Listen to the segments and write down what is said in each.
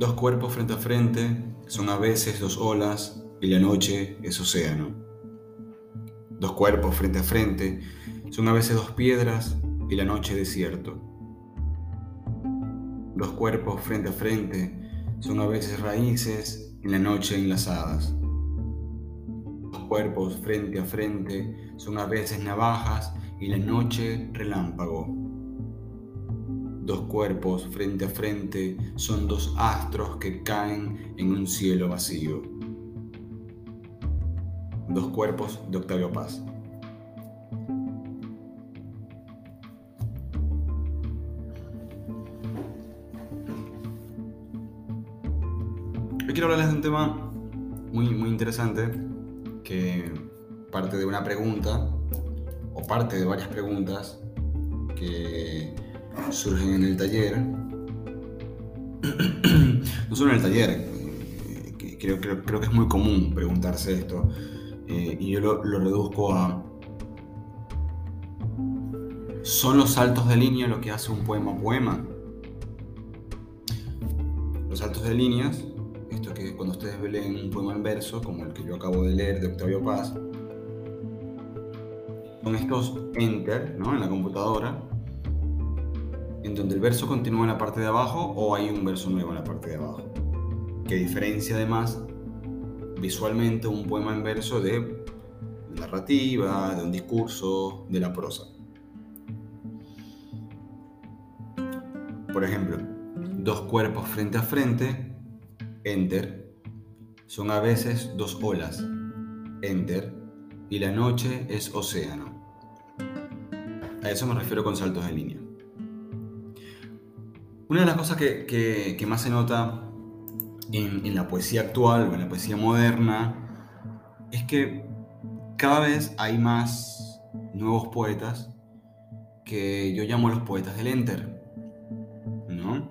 Dos cuerpos frente a frente son a veces dos olas y la noche es océano. Dos cuerpos frente a frente son a veces dos piedras y la noche desierto. Dos cuerpos frente a frente son a veces raíces y la noche enlazadas. Dos cuerpos frente a frente son a veces navajas y la noche relámpago Dos cuerpos frente a frente son dos astros que caen en un cielo vacío. Dos cuerpos de Octavio Paz. Hoy quiero hablarles de un tema muy, muy interesante que parte de una pregunta o parte de varias preguntas que surgen en el taller. no solo en el taller, eh, creo, creo, que es muy común preguntarse esto. Eh, y yo lo, reduzco a... ¿Son los saltos de línea lo que hace un poema poema? Los saltos de líneas, esto que cuando ustedes leen un poema en verso, como el que yo acabo de leer de Octavio Paz, son estos enter ¿no? en la computadora en donde el verso continúa en la parte de abajo o hay un verso nuevo en la parte de abajo. Que diferencia además visualmente un poema en verso de narrativa, de un discurso, de la prosa. Por ejemplo, dos cuerpos frente a frente, enter, son a veces dos olas, enter, y la noche es océano. A eso me refiero con saltos de línea. Una de las cosas que, más se nota en, la poesía actual o en la poesía moderna es que cada vez hay más nuevos poetas que yo llamo los poetas del enter, ¿no?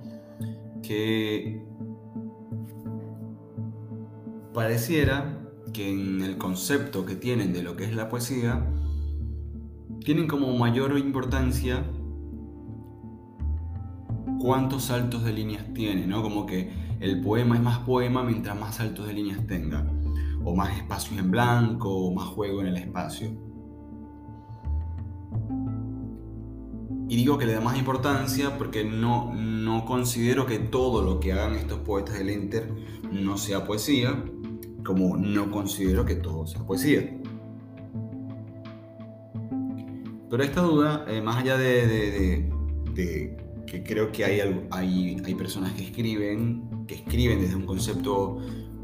Que pareciera que en el concepto que tienen de lo que es la poesía, tienen como mayor importancia cuántos saltos de líneas tiene, ¿no? Como que el poema es más poema mientras más saltos de líneas tenga, o más espacios en blanco, o más juego en el espacio. Y digo que le da más importancia porque no, no considero que todo lo que hagan estos poetas del Enter no sea poesía, como no considero que todo sea poesía. Pero esta duda, eh, más allá de que creo que hay, hay, hay personas que escriben, que escriben desde un concepto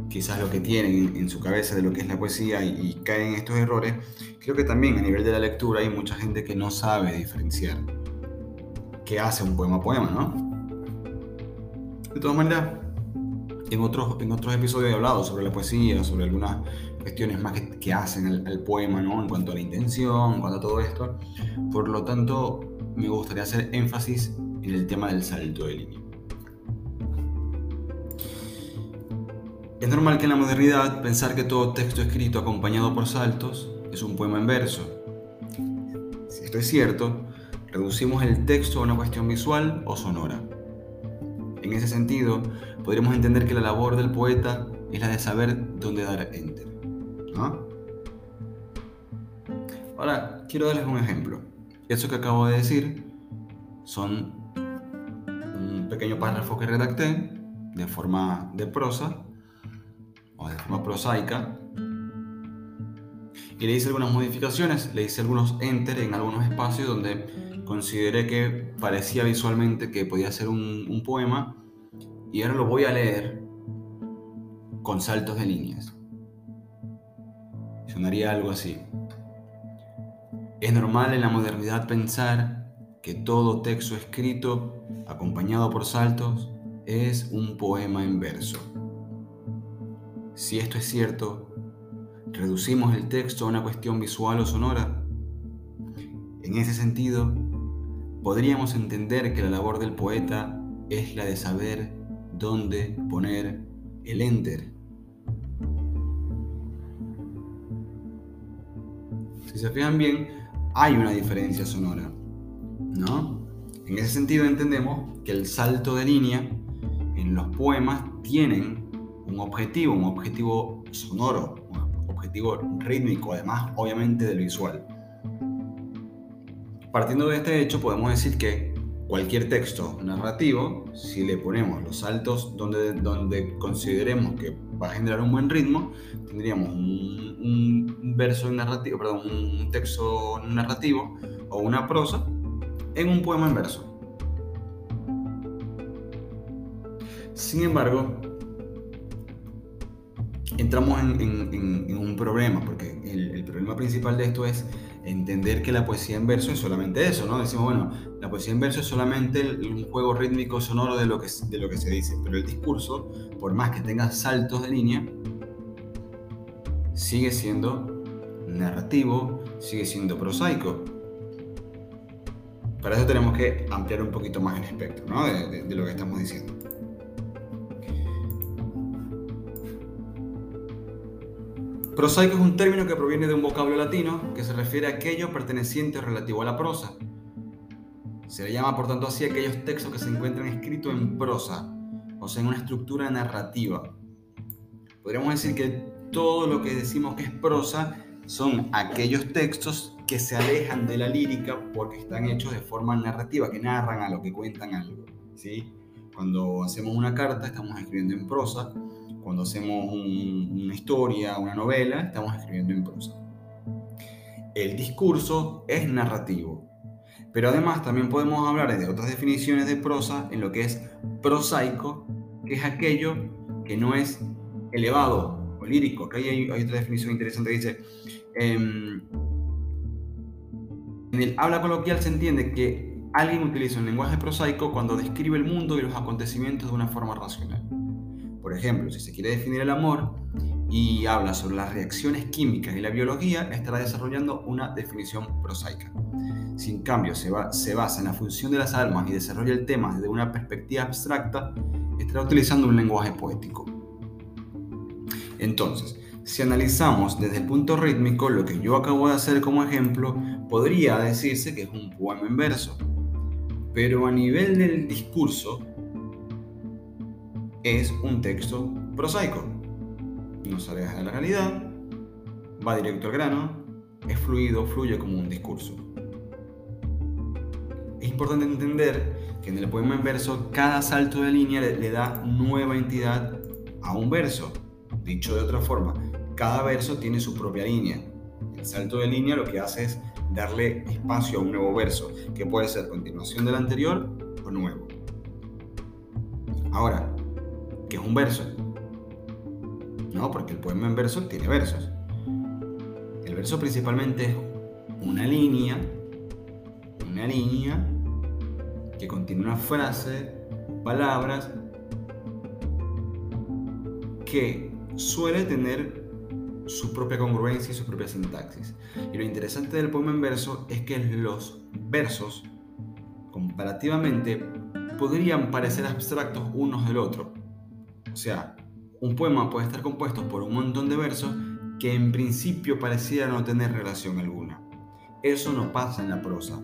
quizás lo que tienen en, su cabeza de lo que es la poesía y, caen en estos errores, creo que también a nivel de la lectura hay mucha gente que no sabe diferenciar qué hace un poema poema, ¿no? De todas maneras, en otros, en otros episodios he hablado sobre la poesía, sobre algunas cuestiones más que, hacen al, poema, ¿no? En cuanto a la intención, en cuanto a todo esto. Por lo tanto, me gustaría hacer énfasis en el tema del salto de línea. Es normal que en la modernidad pensar que todo texto escrito acompañado por saltos es un poema en verso. Si esto es cierto, reducimos el texto a una cuestión visual o sonora. En ese sentido, podríamos entender que la labor del poeta es la de saber dónde dar enter. Ahora, quiero darles un ejemplo. Eso que acabo de decir son pequeño párrafo que redacté de forma de prosa o de forma prosaica y le hice algunas modificaciones, le hice algunos enter en algunos espacios donde consideré que parecía visualmente que podía ser un, un poema y ahora lo voy a leer con saltos de líneas. Sonaría algo así. Es normal en la modernidad pensar que todo texto escrito, acompañado por saltos, es un poema en verso. Si esto es cierto, ¿reducimos el texto a una cuestión visual o sonora? En ese sentido, podríamos entender que la labor del poeta es la de saber dónde poner el enter. Si se fijan bien, hay una diferencia sonora. ¿No? En ese sentido entendemos que el salto de línea, en los poemas tienen un objetivo, un objetivo sonoro, un objetivo rítmico, además obviamente del visual. Partiendo de este hecho, podemos decir que cualquier texto narrativo, si le ponemos los saltos donde, donde consideremos que va a generar un buen ritmo, tendríamos un, verso narrativo, perdón, un texto narrativo o una prosa en un poema en verso. Sin embargo, entramos en, un problema, porque el, problema principal de esto es entender que la poesía en verso es solamente eso, ¿no? Decimos, bueno, la poesía en verso es solamente un juego rítmico sonoro de lo, que, de lo que se dice, pero el discurso, por más que tenga saltos de línea, sigue siendo narrativo, sigue siendo prosaico. Para eso tenemos que ampliar un poquito más el espectro ¿no? de lo que estamos diciendo. Prosaico es un término que proviene de un vocablo latino que se refiere a aquello perteneciente o relativo a la prosa. Se le llama por tanto así a aquellos textos que se encuentran escritos en prosa, o sea, en una estructura narrativa. Podríamos decir que todo lo que decimos que es prosa son aquellos textos que se alejan de la lírica porque están hechos de forma narrativa, que narran a lo que cuentan algo. ¿sí? Cuando hacemos una carta estamos escribiendo en prosa, cuando hacemos una historia, una novela, estamos escribiendo en prosa. El discurso es narrativo, pero además también podemos hablar de otras definiciones de prosa en lo que es prosaico, que es aquello que no es elevado o lírico. Acá hay, hay otra definición interesante que dice, em, en el habla coloquial se entiende que alguien utiliza un lenguaje prosaico cuando describe el mundo y los acontecimientos de una forma racional. Por ejemplo, si se quiere definir el amor y habla sobre las reacciones químicas y la biología, estará desarrollando una definición prosaica. Si en cambio se, se basa en la función de las almas y desarrolla el tema desde una perspectiva abstracta, estará utilizando un lenguaje poético. Entonces, si analizamos desde el punto rítmico, lo que yo acabo de hacer como ejemplo, podría decirse que es un poema en verso. Pero a nivel del discurso, es un texto prosaico. No se de la realidad, va directo al grano, es fluido, fluye como un discurso. Es importante entender que en el poema en verso cada salto de línea le, da nueva entidad a un verso. Dicho de otra forma, cada verso tiene su propia línea. El salto de línea lo que hace es darle espacio a un nuevo verso, que puede ser continuación del anterior o nuevo. Ahora, que es un verso. No, porque el poema en verso tiene versos. El verso principalmente es una línea, una línea que contiene una frase, palabras, que suele tener su propia congruencia y su propia sintaxis. Y lo interesante del poema en verso es que los versos, comparativamente, podrían parecer abstractos unos del otro, o sea, un poema puede estar compuesto por un montón de versos que en principio pareciera no tener relación alguna. Eso no pasa en la prosa.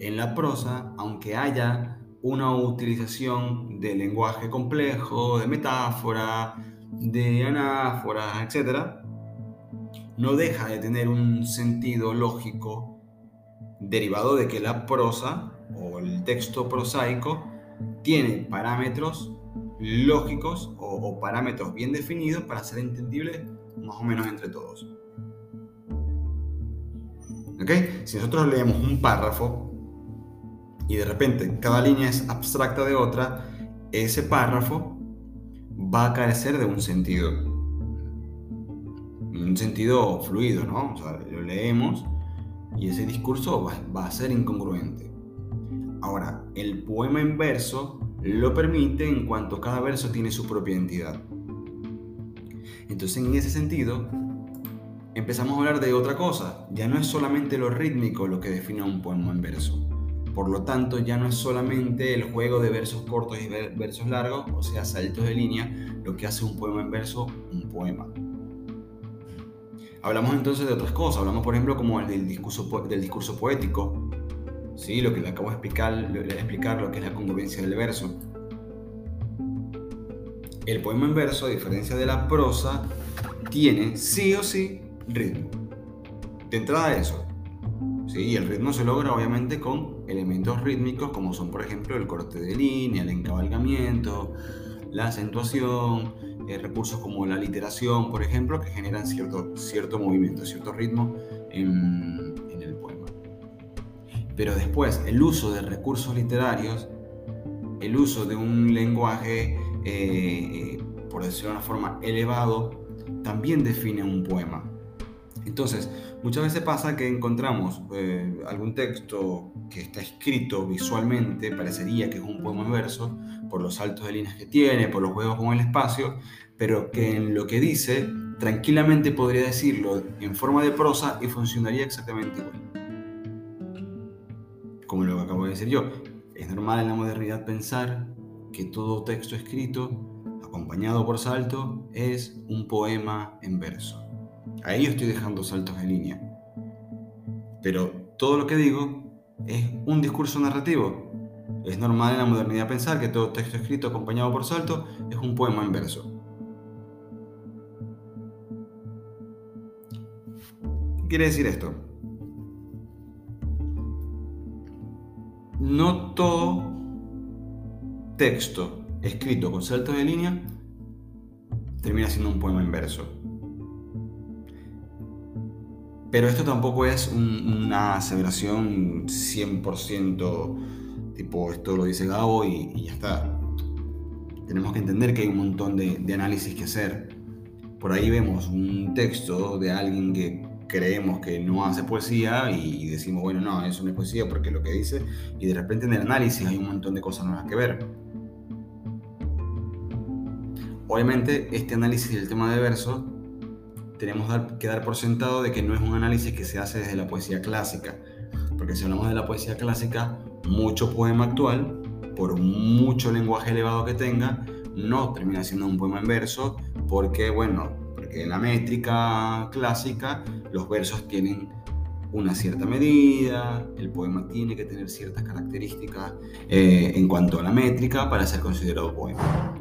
En la prosa, aunque haya una utilización de lenguaje complejo, de metáfora, de anáfora, etc., no deja de tener un sentido lógico derivado de que la prosa o el texto prosaico tiene parámetros lógicos o, parámetros bien definidos para ser entendibles más o menos entre todos. ¿Ok? Si nosotros leemos un párrafo y de repente cada línea es abstracta de otra, ese párrafo va a carecer de un sentido. Un sentido fluido, ¿no? O sea, lo leemos y ese discurso va, a ser incongruente. Ahora, el poema en verso lo permite en cuanto cada verso tiene su propia identidad. Entonces, en ese sentido, empezamos a hablar de otra cosa. Ya no es solamente lo rítmico lo que define un poema en verso. Por lo tanto, ya no es solamente el juego de versos cortos y versos largos, o sea, saltos de línea, lo que hace un poema en verso un poema. Hablamos entonces de otras cosas. Hablamos, por ejemplo, como el del discurso, del discurso poético, ¿sí? lo que le acabo de explicar, explicar, lo que es la congruencia del verso. el poema en verso, a diferencia de la prosa, tiene sí o sí ritmo. De entrada eso. ¿sí? Y el ritmo se logra obviamente con elementos rítmicos como son por ejemplo el corte de línea, el encabalgamiento, la acentuación, eh, recursos como la literación por ejemplo que generan cierto, cierto movimiento, cierto ritmo en, el poema. Pero después el uso de recursos literarios, el uso de un lenguaje, eh, eh, por decirlo de una forma, elevado, también define un poema. Entonces, muchas veces pasa que encontramos eh, algún texto que está escrito visualmente, parecería que es un poema en verso, por los saltos de líneas que tiene, por los juegos con el espacio, pero que en lo que dice, tranquilamente podría decirlo en forma de prosa y funcionaría exactamente igual. Como lo que acabo de decir yo, es normal en la modernidad pensar que todo texto escrito acompañado por salto, es un poema en verso. Ahí estoy dejando saltos de línea. Pero todo lo que digo es un discurso narrativo. Es normal en la modernidad pensar que todo texto escrito acompañado por salto es un poema en verso. ¿Qué quiere decir esto? No todo texto escrito con saltos de línea, termina siendo un poema en verso. Pero esto tampoco es una aseveración 100% tipo esto lo dice Gabo y, ya está. Tenemos que entender que hay un montón de, análisis que hacer. Por ahí vemos un texto de alguien que creemos que no hace poesía y, y decimos, bueno, no, eso no es poesía porque lo que dice, y de repente en el análisis hay un montón de cosas nuevas que ver. Obviamente, este análisis del tema de verso tenemos que dar por sentado de que no es un análisis que se hace desde la poesía clásica, porque si hablamos de la poesía clásica, mucho poema actual, por mucho lenguaje elevado que tenga, no termina siendo un poema en verso, porque, bueno, porque en la métrica clásica los versos tienen una cierta medida, el poema tiene que tener ciertas características eh, en cuanto a la métrica para ser considerado poema.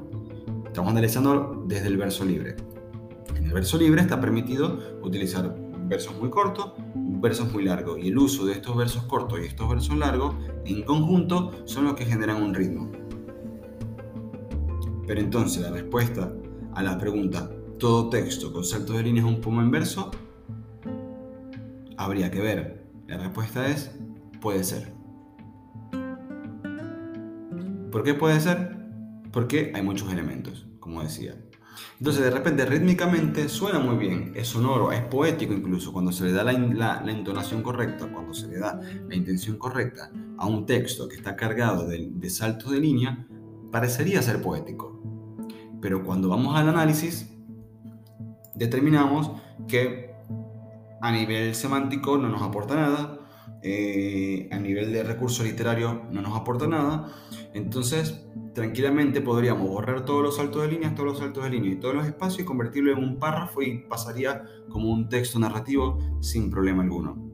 Estamos analizando desde el verso libre. El verso libre está permitido utilizar versos muy cortos, versos muy largos. Y el uso de estos versos cortos y estos versos largos en conjunto son los que generan un ritmo. Pero entonces la respuesta a la pregunta, ¿todo texto con saltos de línea es un poema en verso? Habría que ver. La respuesta es, puede ser. ¿Por qué puede ser? Porque hay muchos elementos como decía. Entonces, de repente, rítmicamente suena muy bien, es sonoro, es poético incluso, cuando se le da la, la, entonación correcta, cuando se le da la intención correcta a un texto que está cargado de, saltos de línea, parecería ser poético. Pero cuando vamos al análisis, determinamos que a nivel semántico no nos aporta nada, eh, a nivel de recurso literario no nos aporta nada, entonces tranquilamente podríamos borrar todos los saltos de líneas, todos los saltos de línea y todos los espacios y convertirlo en un párrafo y pasaría como un texto narrativo sin problema alguno.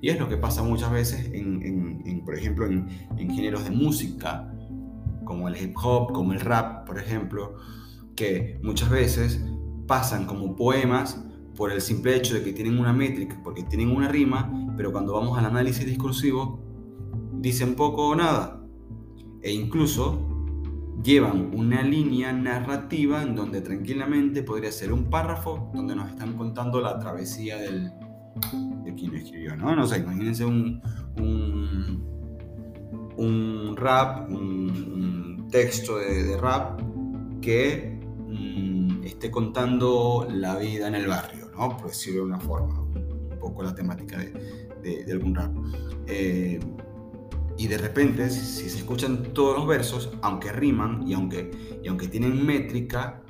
Y es lo que pasa muchas veces, en, por ejemplo, en, en géneros de música, como el hip hop, como el rap, por ejemplo, que muchas veces pasan como poemas por el simple hecho de que tienen una métrica, porque tienen una rima, pero cuando vamos al análisis discursivo, dicen poco o nada. E incluso llevan una línea narrativa en donde tranquilamente podría ser un párrafo donde nos están contando la travesía de quien escribió, ¿no? No sé, imagínense un, un, rap, un, texto de, rap que mm, esté contando la vida en el barrio por decirlo de una forma, un poco la temática de, de, algún rap. Eh, y de repente, si, se escuchan todos los versos, aunque riman y aunque, y aunque tienen métrica,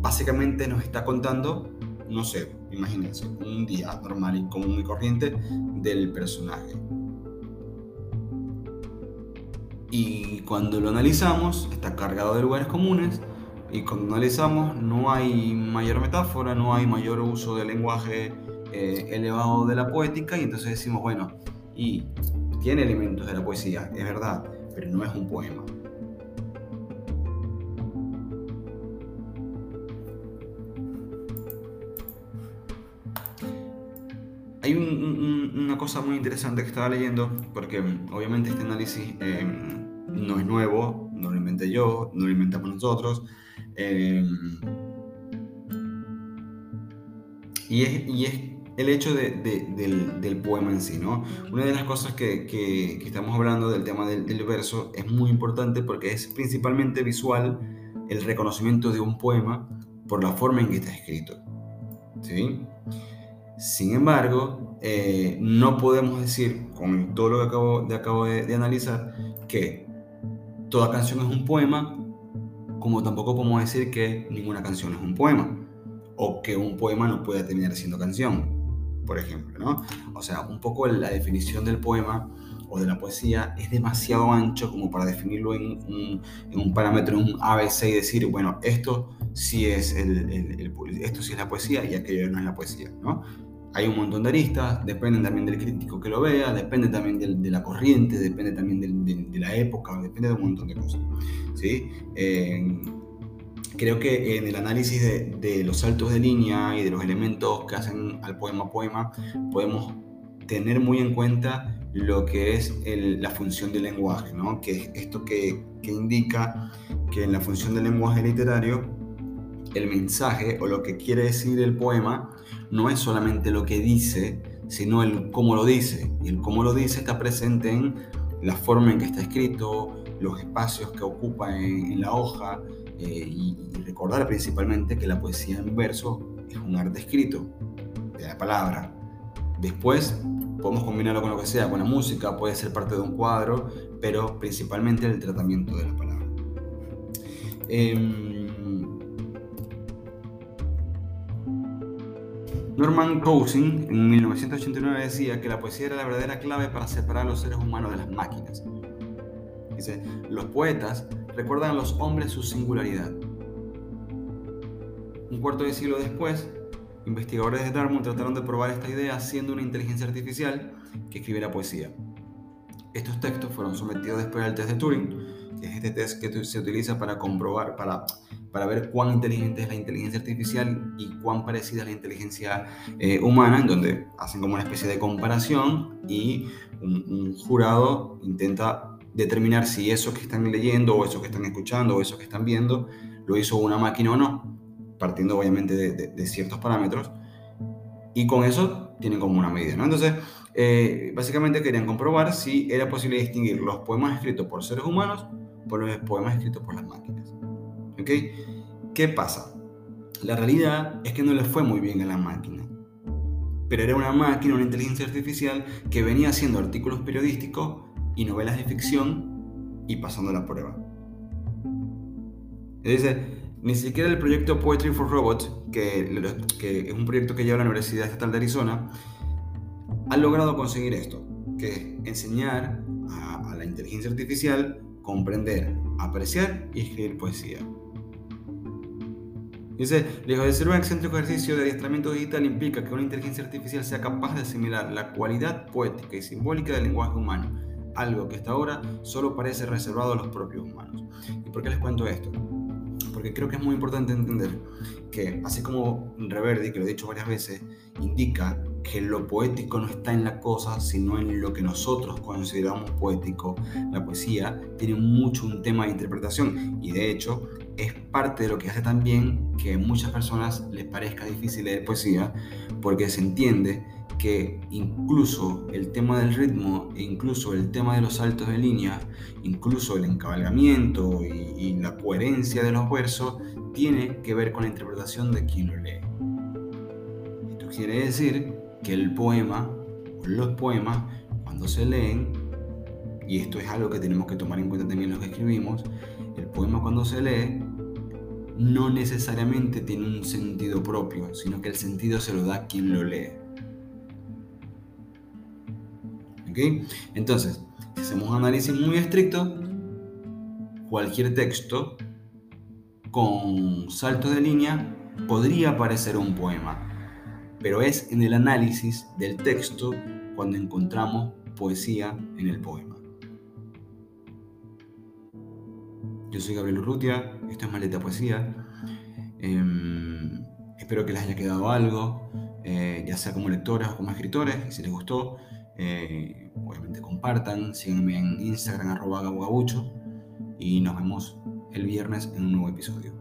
básicamente nos está contando, no sé, imagínense, un día normal y común y corriente del personaje. Y cuando lo analizamos, está cargado de lugares comunes, y cuando analizamos, no hay mayor metáfora, no hay mayor uso del lenguaje eh, elevado de la poética, y entonces decimos, bueno, y tiene elementos de la poesía, es verdad, pero no es un poema. Hay una cosa muy interesante que estaba leyendo, porque mm, obviamente este análisis em, no es nuevo, no lo inventé yo, no lo inventamos nosotros. Em, y, es, y es el hecho de, del, del, poema en sí, ¿no? Una de las cosas que, que, estamos hablando del tema del, del, verso es muy importante porque es principalmente visual el reconocimiento de un poema por la forma en que está escrito. ¿Sí? Sin embargo, eh, no podemos decir, con todo lo que acabo, de, acabo de, analizar, que toda canción es un poema, como tampoco podemos decir que ninguna canción es un poema, o que un poema no puede terminar siendo canción, por ejemplo, ¿no? O sea, un poco la definición del poema o de la poesía es demasiado ancho como para definirlo en un, en un parámetro, en un ABC y decir, bueno, esto sí es el, el, esto sí es la poesía y aquello no es la poesía, ¿no? hay un montón de aristas, depende también del crítico que lo vea, depende también de la corriente, depende también de, la época, depende de un montón de cosas. ¿sí? Creo que en el análisis de, los saltos de línea y de los elementos que hacen al poema poema, podemos tener muy en cuenta lo que es la función del lenguaje, ¿no? que es esto que, que indica que en la función del lenguaje literario, el mensaje o lo que quiere decir el poema no es solamente lo que dice, sino el cómo lo dice. Y el cómo lo dice está presente en la forma en que está escrito, los espacios que ocupa en, la hoja, eh, y, recordar principalmente que la poesía en verso es un arte escrito, de la palabra. Después podemos combinarlo con lo que sea, con la música, puede ser parte de un cuadro, pero principalmente el tratamiento de la palabra. Em, Norman Cousins en 1989 decía que la poesía era la verdadera clave para separar a los seres humanos de las máquinas. Dice, los poetas recuerdan a los hombres su singularidad. Un cuarto de siglo después, investigadores de Dartmouth trataron de probar esta idea haciendo una inteligencia artificial que escribiera poesía. Estos textos fueron sometidos después al test de Turing, que es este test que se utiliza para comprobar, para para ver cuán inteligente es la inteligencia artificial y cuán parecida es la inteligencia eh, humana, en donde hacen como una especie de comparación y un, jurado intenta determinar si eso que están leyendo o eso que están escuchando o eso que están viendo lo hizo una máquina o no, partiendo obviamente de, ciertos parámetros. Y con eso tienen como una medida, ¿no? Entonces, eh, básicamente querían comprobar si era posible distinguir los poemas escritos por seres humanos por los poemas escritos por las máquinas. ¿Qué pasa? La realidad es que no le fue muy bien a la máquina. Pero era una máquina, una inteligencia artificial que venía haciendo artículos periodísticos y novelas de ficción y pasando la prueba. Es decir, ni siquiera el proyecto Poetry for Robots, que, que es un proyecto que lleva la Universidad Estatal de Arizona, ha logrado conseguir esto, que es enseñar a, a la inteligencia artificial comprender, apreciar y escribir poesía. Dice, lejos de ser un excéntrico ejercicio de adiestramiento digital implica que una inteligencia artificial sea capaz de asimilar la cualidad poética y simbólica del lenguaje humano, algo que hasta ahora solo parece reservado a los propios humanos. ¿Y por qué les cuento esto? Porque creo que es muy importante entender que, así como Reverdi, que lo he dicho varias veces, indica que lo poético no está en la cosa, sino en lo que nosotros consideramos poético. La poesía tiene mucho un tema de interpretación y de hecho es parte de lo que hace también que a muchas personas les parezca difícil leer poesía, porque se entiende que incluso el tema del ritmo, e incluso el tema de los saltos de línea, incluso el encabalgamiento y, la coherencia de los versos, tiene que ver con la interpretación de quien lo lee. Esto quiere decir que el poema o los poemas, cuando se leen, y esto es algo que tenemos que tomar en cuenta también los que escribimos, el poema cuando se lee no necesariamente tiene un sentido propio, sino que el sentido se lo da quien lo lee. Entonces, si hacemos un análisis muy estricto, cualquier texto con saltos de línea podría parecer un poema, pero es en el análisis del texto cuando encontramos poesía en el poema. Yo soy Gabriel Urrutia, esto es Maleta Poesía. Em, espero que les haya quedado algo. eh, ya sea como lectores o como escritores, si les gustó, eh, obviamente compartan, síganme en Instagram arroba gabugabucho y nos vemos el viernes en un nuevo episodio.